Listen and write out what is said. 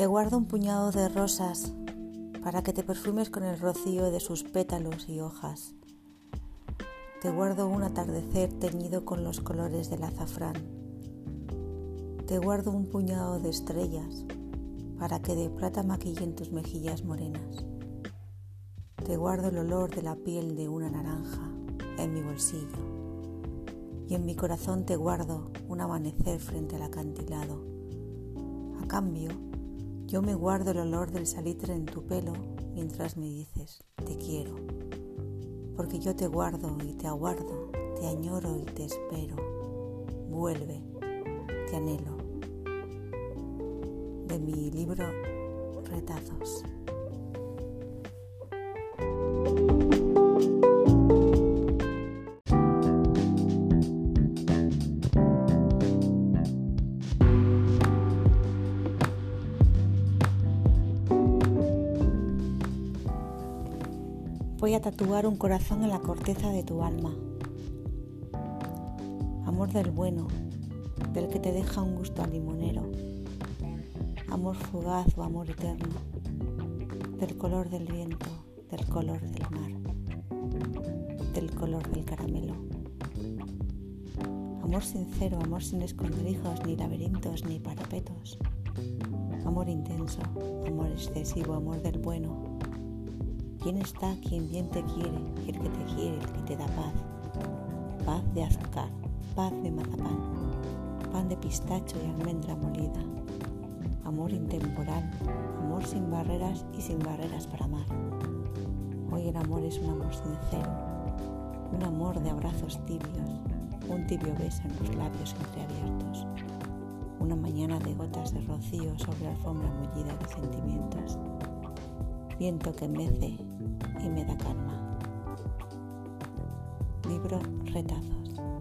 Te guardo un puñado de rosas para que te perfumes con el rocío de sus pétalos y hojas. Te guardo un atardecer teñido con los colores del azafrán. Te guardo un puñado de estrellas para que de plata maquillen tus mejillas morenas. Te guardo el olor de la piel de una naranja en mi bolsillo y en mi corazón te guardo un amanecer frente al acantilado. A cambio, yo me guardo el olor del salitre en tu pelo mientras me dices, te quiero. Porque yo te guardo y te aguardo, te añoro y te espero. Vuelve, te anhelo. De mi libro Retazos. Voy a tatuar un corazón en la corteza de tu alma. Amor del bueno, del que te deja un gusto a limonero. Amor fugaz o amor eterno, del color del viento, del color del mar, del color del caramelo. Amor sincero, amor sin escondrijos, ni laberintos, ni parapetos. Amor intenso, amor excesivo, amor del bueno, ¿Quién está quien bien te quiere, el que te quiere, el que te da paz? Paz de azúcar, paz de mazapán, pan de pistacho y almendra molida. Amor intemporal, amor sin barreras y sin barreras para amar. Hoy el amor es un amor sincero, un amor de abrazos tibios, un tibio beso en los labios entreabiertos, una mañana de gotas de rocío sobre alfombra mullida de sentimientos viento que mece y me da calma. Libro Retazos.